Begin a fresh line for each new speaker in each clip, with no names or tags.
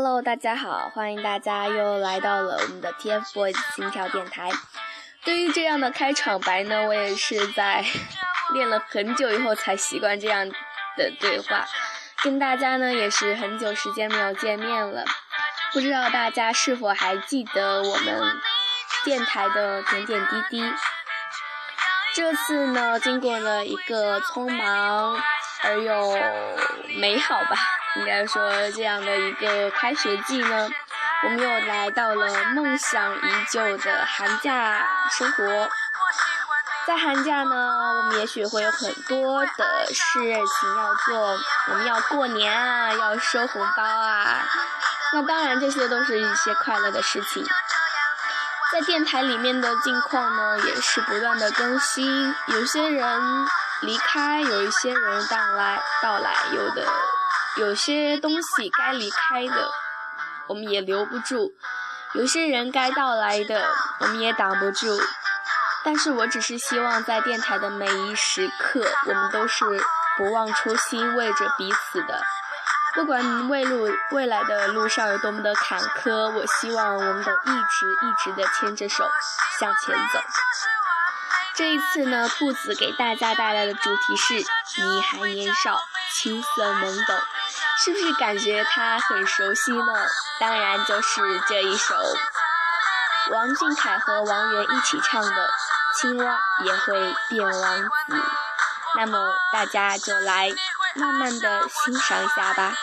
Hello，大家好，欢迎大家又来到了我们的 TFBOYS 心跳电台。对于这样的开场白呢，我也是在练了很久以后才习惯这样的对话。跟大家呢也是很久时间没有见面了，不知道大家是否还记得我们电台的点点滴滴？这次呢，经过了一个匆忙而又美好吧，应该说这样的一个开学季呢，我们又来到了梦想已久的寒假生活。在寒假呢，我们也许会有很多的事情要做，我们要过年啊，要收红包啊，那当然这些都是一些快乐的事情。在电台里面的近况呢，也是不断的更新。有些人离开，有一些人到来到来，有的有些东西该离开的，我们也留不住；有些人该到来的，我们也挡不住。但是我只是希望在电台的每一时刻，我们都是不忘初心，为着彼此的。不管未路未来的路上有多么的坎坷，我希望我们都一直一直的牵着手向前走。这一次呢，兔子给大家带来的主题是“你还年少，青涩懵懂”，是不是感觉他很熟悉呢？当然就是这一首王俊凯和王源一起唱的《青蛙也会变王子》。那么大家就来慢慢的欣赏一下吧。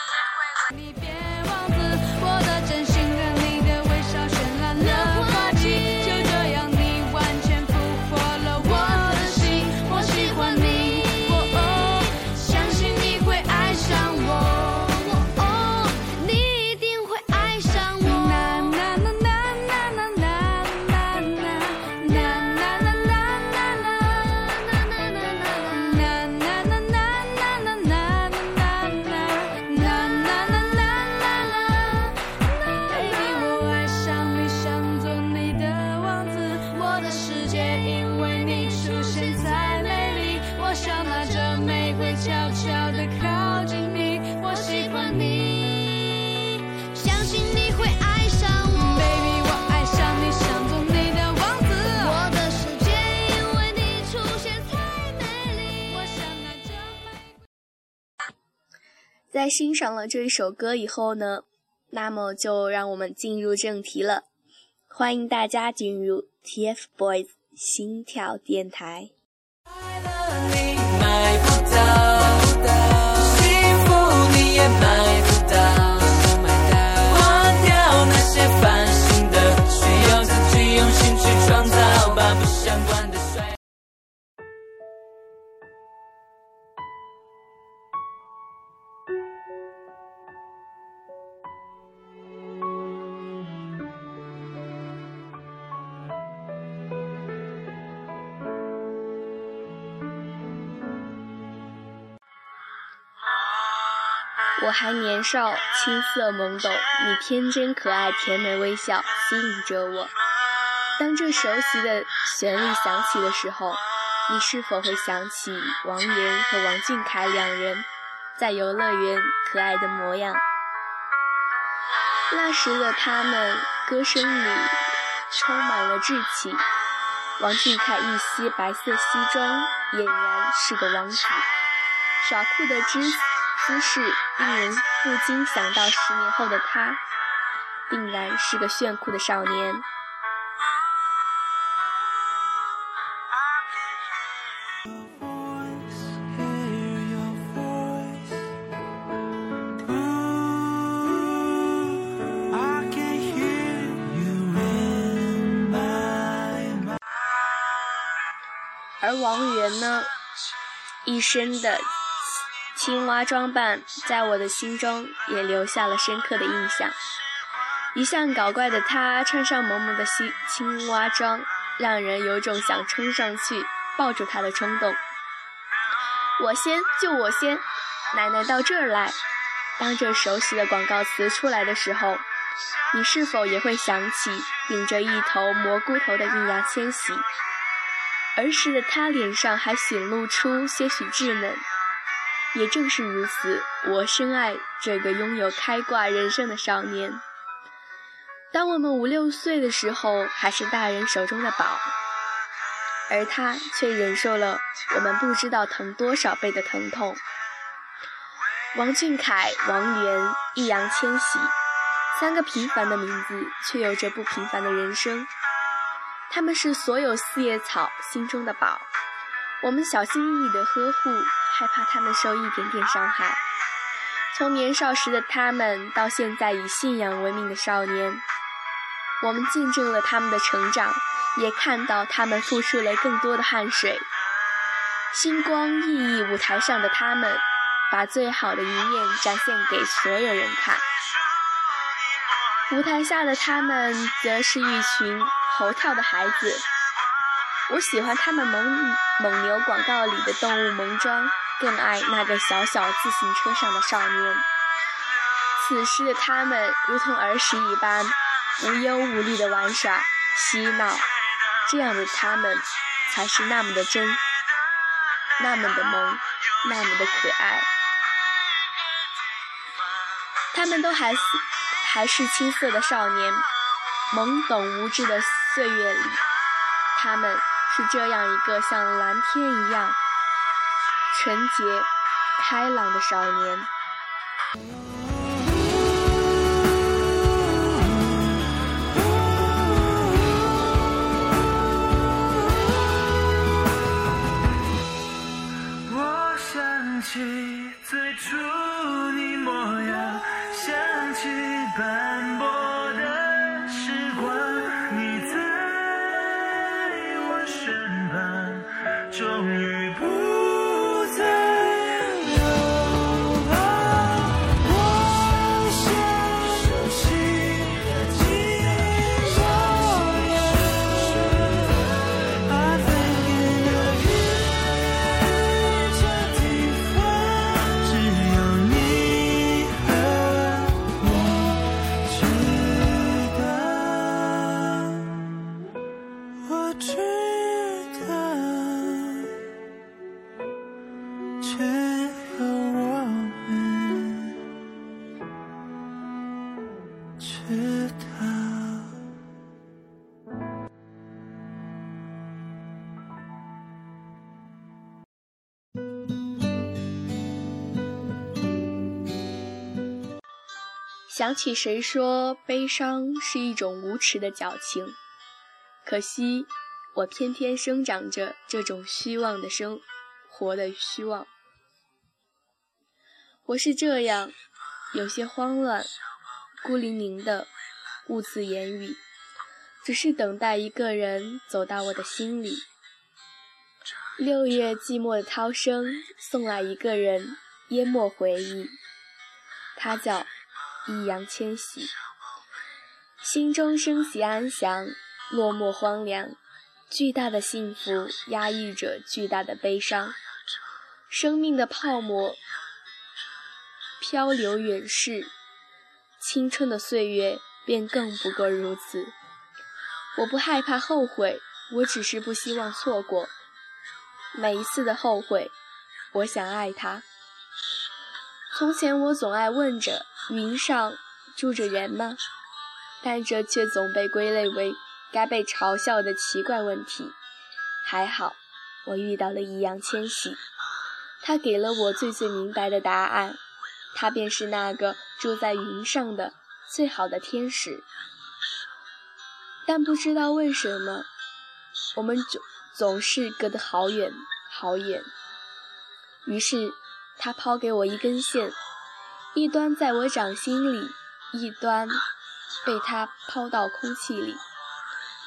在欣赏了这一首歌以后呢，那么就让我们进入正题了。欢迎大家进入 TFBOYS 心跳电台。我还年少，青涩懵懂，你天真可爱，甜美微笑，吸引着我。当这熟悉的旋律响起的时候，你是否会想起王源和王俊凯两人在游乐园可爱的模样？那时的他们，歌声里充满了稚气。王俊凯一袭白色西装，俨然是个王子，耍酷的姿姿势令人不禁想到，十年后的他，定然是个炫酷的少年。而王源呢，一身的。青蛙装扮在我的心中也留下了深刻的印象。一向搞怪的他穿上萌萌的青青蛙装，让人有种想冲上去抱住他的冲动。我先，就我先，奶奶到这儿来。当这熟悉的广告词出来的时候，你是否也会想起顶着一头蘑菇头的易烊千玺？儿时的他脸上还显露出些许稚嫩。也正是如此，我深爱这个拥有开挂人生的少年。当我们五六岁的时候，还是大人手中的宝，而他却忍受了我们不知道疼多少倍的疼痛。王俊凯、王源、易烊千玺，三个平凡的名字，却有着不平凡的人生。他们是所有四叶草心中的宝，我们小心翼翼的呵护，害怕他们受一点点伤害。从年少时的他们，到现在以信仰为名的少年。我们见证了他们的成长，也看到他们付出了更多的汗水。星光熠熠舞台上的他们，把最好的一面展现给所有人看。舞台下的他们，则是一群猴跳的孩子。我喜欢他们蒙蒙牛广告里的动物萌装，更爱那个小小自行车上的少年。此时的他们，如同儿时一般。无忧无虑的玩耍、嬉闹，这样的他们才是那么的真，那么的萌，那么的可爱。他们都还是还是青涩的少年，懵懂无知的岁月里，他们是这样一个像蓝天一样纯洁、开朗的少年。想起谁说悲伤是一种无耻的矫情？可惜我偏偏生长着这种虚妄的生活的虚妄。我是这样，有些慌乱，孤零零的，兀自言语，只是等待一个人走到我的心里。六月寂寞的涛声送来一个人，淹没回忆。他叫。易烊千玺，心中升起安详，落寞荒凉。巨大的幸福压抑着巨大的悲伤，生命的泡沫漂流远逝，青春的岁月便更不过如此。我不害怕后悔，我只是不希望错过每一次的后悔。我想爱他。从前我总爱问着。云上住着人吗？但这却总被归类为该被嘲笑的奇怪问题。还好，我遇到了易烊千玺，他给了我最最明白的答案。他便是那个住在云上的最好的天使。但不知道为什么，我们总总是隔得好远好远。于是，他抛给我一根线。一端在我掌心里，一端被他抛到空气里，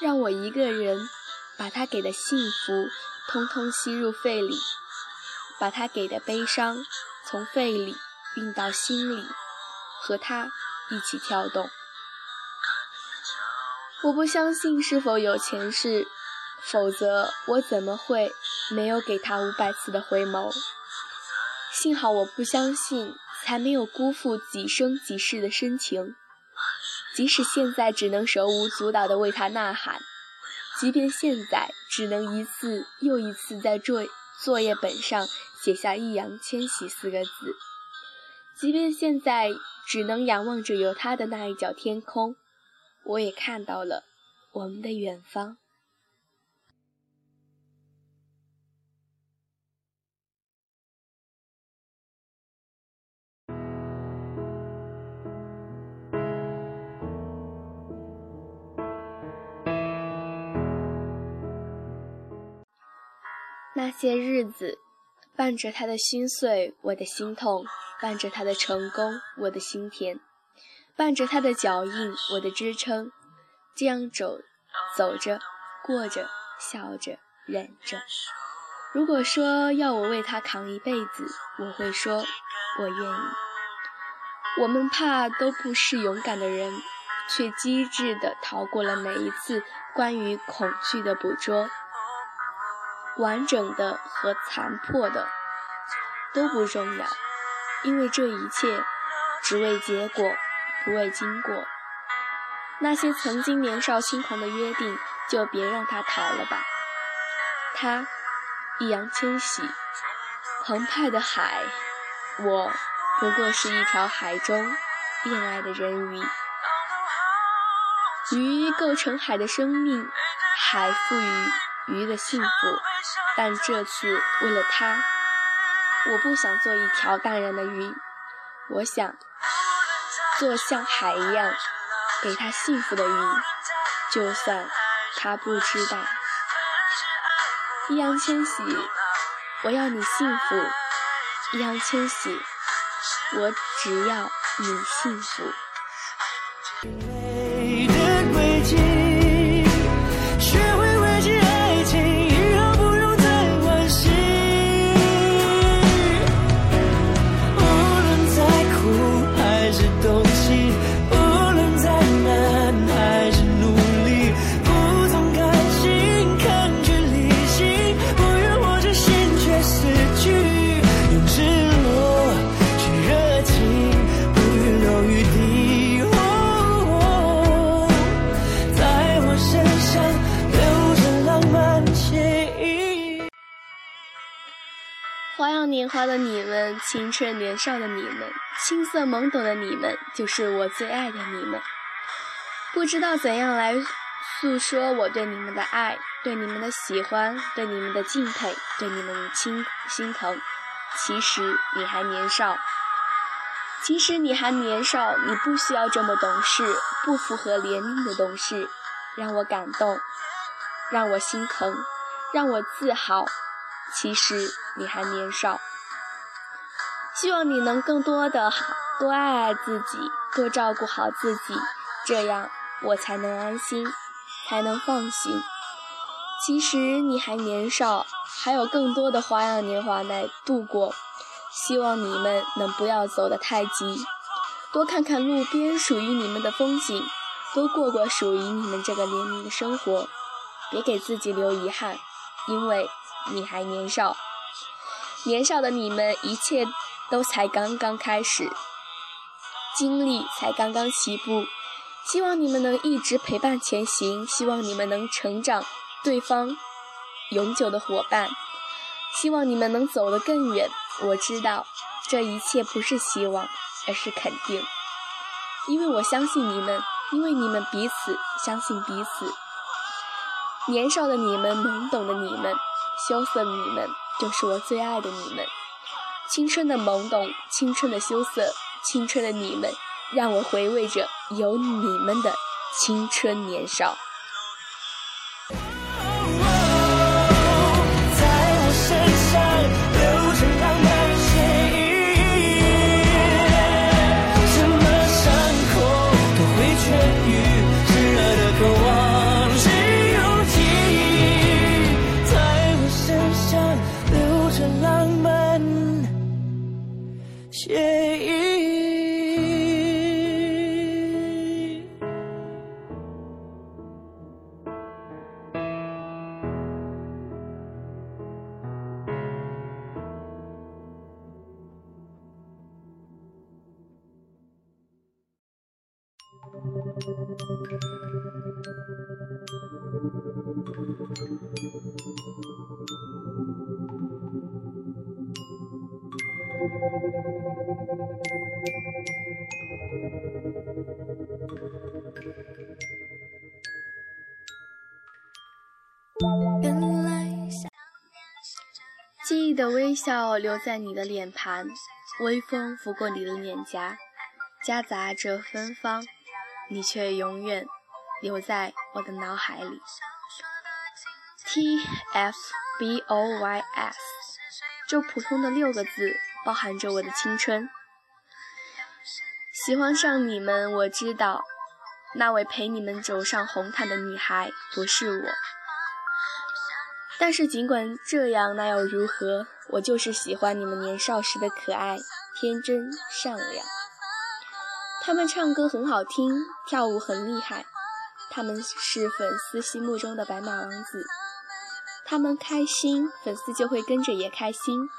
让我一个人把他给的幸福通通吸入肺里，把他给的悲伤从肺里运到心里，和他一起跳动。我不相信是否有前世，否则我怎么会没有给他五百次的回眸？幸好我不相信。才没有辜负几生几世的深情，即使现在只能手舞足蹈地为他呐喊，即便现在只能一次又一次在作作业本上写下易烊千玺四个字。即便现在只能仰望着有他的那一角天空，我也看到了我们的远方。那些日子，伴着他的心碎，我的心痛；伴着他的成功，我的心甜；伴着他的脚印，我的支撑。这样走，走着，过着，笑着，忍着。如果说要我为他扛一辈子，我会说，我愿意。我们怕都不是勇敢的人，却机智地逃过了每一次关于恐惧的捕捉。完整的和残破的都不重要，因为这一切只为结果，不为经过。那些曾经年少轻狂的约定，就别让它逃了吧。他，易烊千玺，澎湃的海，我不过是一条海中恋爱的人鱼。鱼构成海的生命，海赋予鱼的幸福。但这次为了他，我不想做一条淡然的鱼，我想做像海一样给他幸福的鱼，就算他不知道。易烊千玺，我要你幸福。易烊千玺，我只要你幸福。华的你们，青春年少的你们，青涩懵懂的你们，就是我最爱的你们。不知道怎样来诉说我对你们的爱，对你们的喜欢，对你们的敬佩，对你们的心心疼。其实你还年少，其实你还年少，你不需要这么懂事，不符合年龄的懂事，让我感动，让我心疼，让我自豪。其实你还年少，希望你能更多的，多爱爱自己，多照顾好自己，这样我才能安心，才能放心。其实你还年少，还有更多的花样年华来度过，希望你们能不要走得太急，多看看路边属于你们的风景，多过过属于你们这个年龄的生活，别给自己留遗憾，因为。你还年少，年少的你们，一切都才刚刚开始，经历才刚刚起步。希望你们能一直陪伴前行，希望你们能成长，对方永久的伙伴。希望你们能走得更远。我知道这一切不是希望，而是肯定，因为我相信你们，因为你们彼此相信彼此。年少的你们，懵懂的你们。羞涩的你们，就是我最爱的你们。青春的懵懂，青春的羞涩，青春的你们，让我回味着有你们的青春年少。记忆的微笑留在你的脸庞微风拂过你的脸颊夹杂着芬芳。你却永远留在我的脑海里。T F B O Y S，这普通的六个字包含着我的青春。喜欢上你们，我知道，那位陪你们走上红毯的女孩不是我。但是尽管这样，那又如何？我就是喜欢你们年少时的可爱、天真、善良。他们唱歌很好听，跳舞很厉害，他们是粉丝心目中的白马王子。他们开心，粉丝就会跟着也开心。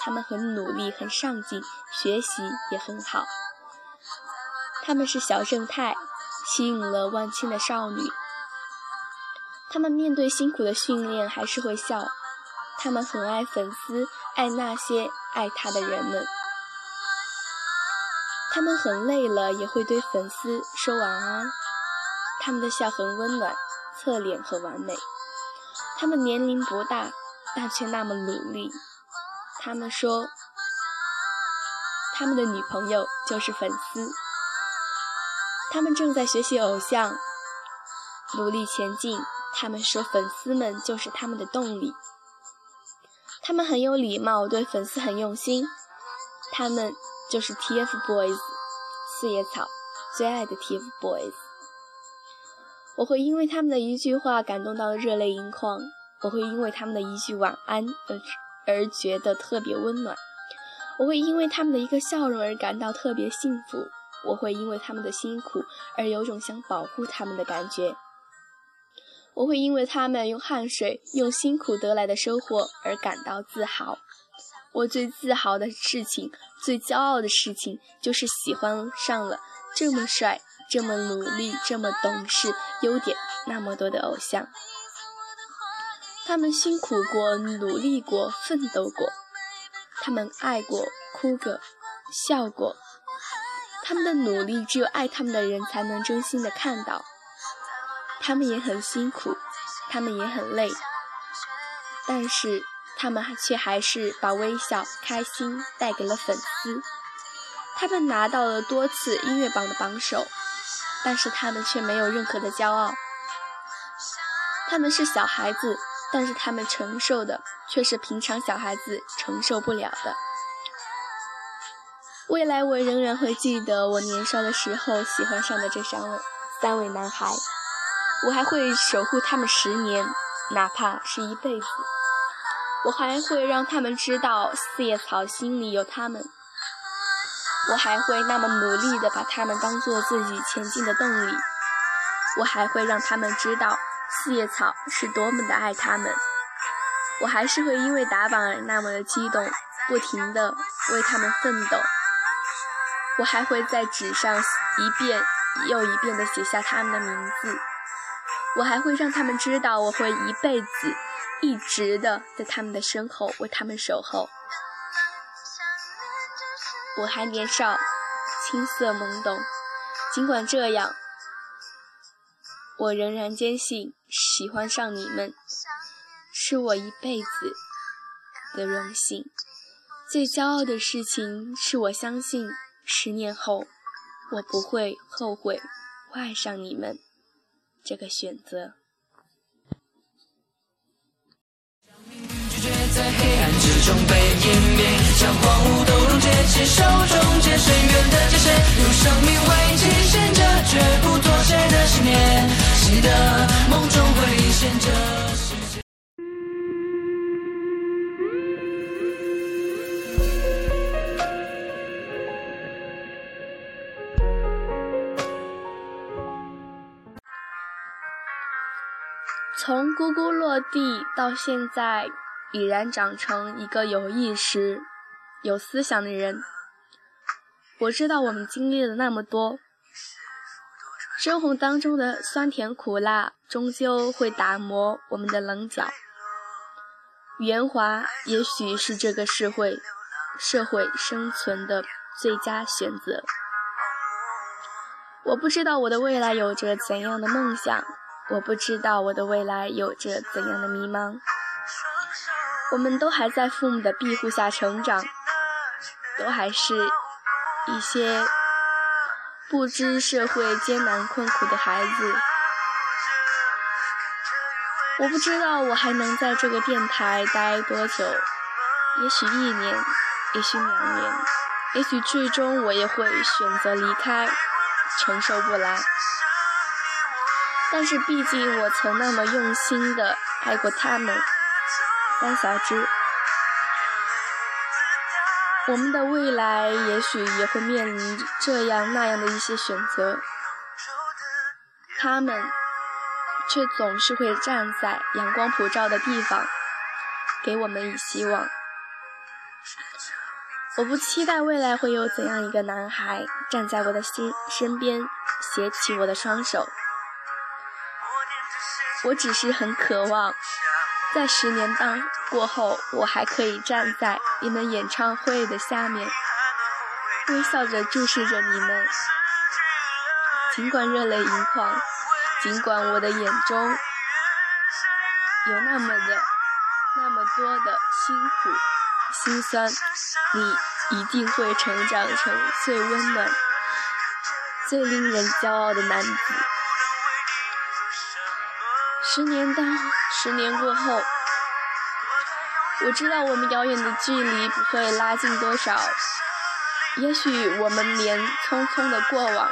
他们很努力，很上进，学习也很好。他们是小正太，吸引了万千的少女。他们面对辛苦的训练还是会笑，他们很爱粉丝，爱那些爱他的人们。他们很累了也会对粉丝说晚安，他们的笑很温暖，侧脸很完美。他们年龄不大，但却那么努力。他们说，他们的女朋友就是粉丝。他们正在学习偶像，努力前进。他们说，粉丝们就是他们的动力。他们很有礼貌，对粉丝很用心。他们就是 TFBOYS，四叶草最爱的 TFBOYS。我会因为他们的一句话感动到热泪盈眶，我会因为他们的一句晚安而而觉得特别温暖，我会因为他们的一个笑容而感到特别幸福，我会因为他们的辛苦而有种想保护他们的感觉。我会因为他们用汗水、用辛苦得来的收获而感到自豪。我最自豪的事情、最骄傲的事情，就是喜欢上了这么帅、这么努力、这么懂事、优点那么多的偶像。他们辛苦过、努力过、奋斗过，他们爱过、哭过、笑过。他们的努力，只有爱他们的人才能真心的看到。他们也很辛苦，他们也很累，但是他们却还是把微笑、开心带给了粉丝。他们拿到了多次音乐榜的榜首，但是他们却没有任何的骄傲。他们是小孩子，但是他们承受的却是平常小孩子承受不了的。未来我仍然会记得我年少的时候喜欢上的这三位三位男孩。我还会守护他们十年，哪怕是一辈子。我还会让他们知道四叶草心里有他们。我还会那么努力的把他们当做自己前进的动力。我还会让他们知道四叶草是多么的爱他们。我还是会因为打榜而那么的激动，不停的为他们奋斗。我还会在纸上一遍又一遍的写下他们的名字。我还会让他们知道，我会一辈子、一直的在他们的身后为他们守候。我还年少，青涩懵懂，尽管这样，我仍然坚信，喜欢上你们是我一辈子的荣幸。最骄傲的事情是我相信，十年后我不会后悔爱上你们。这个选择。中被湮灭，将荒芜都溶解，亲手终结深渊的界限，用生命为极限着，绝不妥协的信念。记得梦中会现着。从咕咕落地到现在，已然长成一个有意识、有思想的人。我知道我们经历了那么多，生活当中的酸甜苦辣，终究会打磨我们的棱角。圆滑也许是这个社会社会生存的最佳选择。我不知道我的未来有着怎样的梦想，我不知道我的未来有着怎样的迷茫。我们都还在父母的庇护下成长，都还是一些不知社会艰难困苦的孩子。我不知道我还能在这个电台待多久，也许一年，也许两年，也许最终我也会选择离开。承受不来，但是毕竟我曾那么用心的爱过他们。三小只，我们的未来也许也会面临这样那样的一些选择，他们却总是会站在阳光普照的地方，给我们以希望。我不期待未来会有怎样一个男孩站在我的心身边，携起我的双手。我只是很渴望，在十年当过后，我还可以站在你们演唱会的下面，微笑着注视着你们。尽管热泪盈眶，尽管我的眼中有那么的那么多的辛苦。心酸，你一定会成长成最温暖、最令人骄傲的男子。十年到十年过后，我知道我们遥远的距离不会拉近多少。也许我们连匆匆的过往，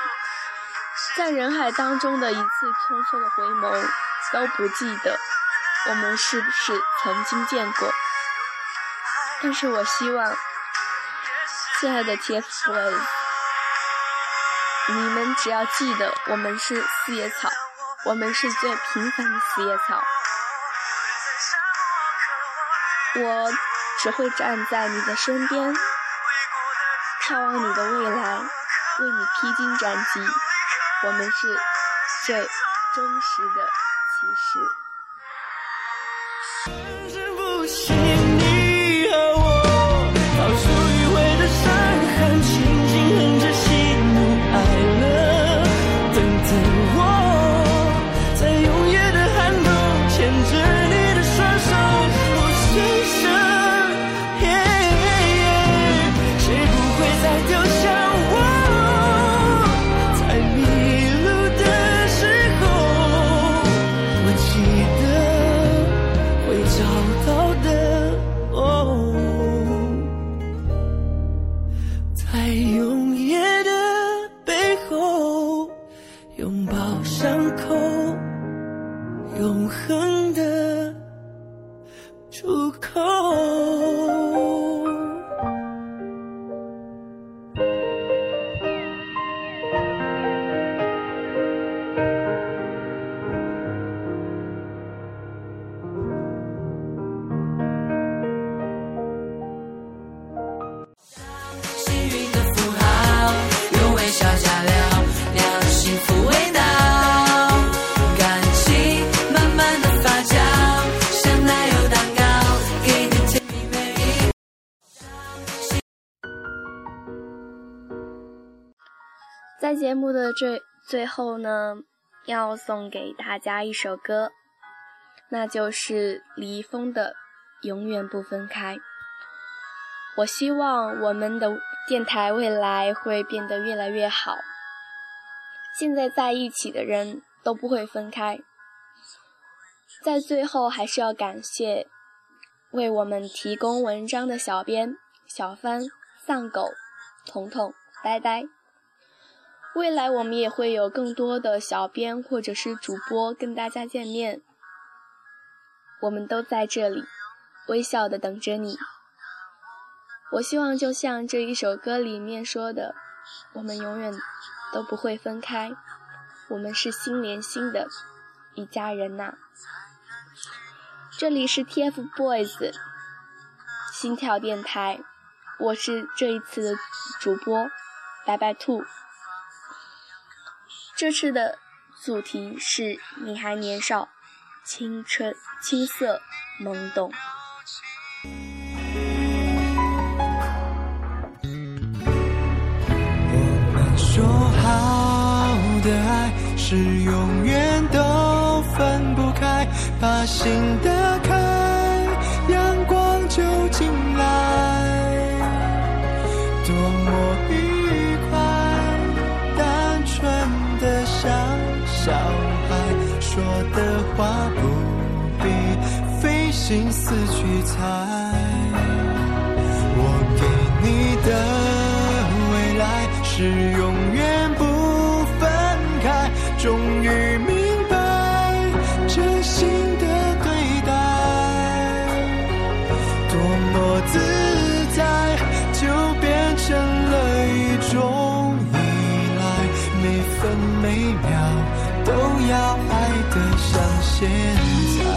在人海当中的一次匆匆的回眸都不记得，我们是不是曾经见过？但是我希望，亲爱的 TFBOYS，你们只要记得，我们是四叶草，我们是最平凡的四叶草。我只会站在你的身边，眺望你的未来，为你披荆斩棘。我们是最忠实的骑士。的最最后呢，要送给大家一首歌，那就是李易峰的《永远不分开》。我希望我们的电台未来会变得越来越好，现在在一起的人都不会分开。在最后，还是要感谢为我们提供文章的小编小帆、丧狗、彤彤、呆呆。未来我们也会有更多的小编或者是主播跟大家见面，我们都在这里，微笑的等着你。我希望就像这一首歌里面说的，我们永远都不会分开，我们是心连心的一家人呐。这里是 TFBOYS 心跳电台，我是这一次的主播白白兔。这次的主题是你还年少，青春青涩懵懂。
我们说好的爱，是永远都分不开，把心的。心思去猜我给你的未来是永远不分开终于明白真心的对待多么自在就变成了一种依赖每分每秒都要爱得像现在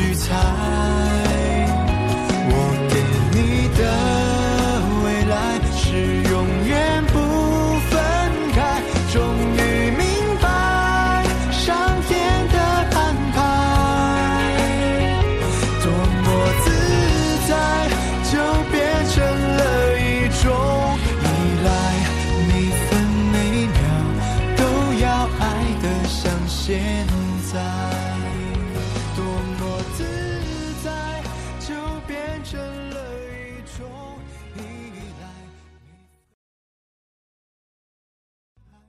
去猜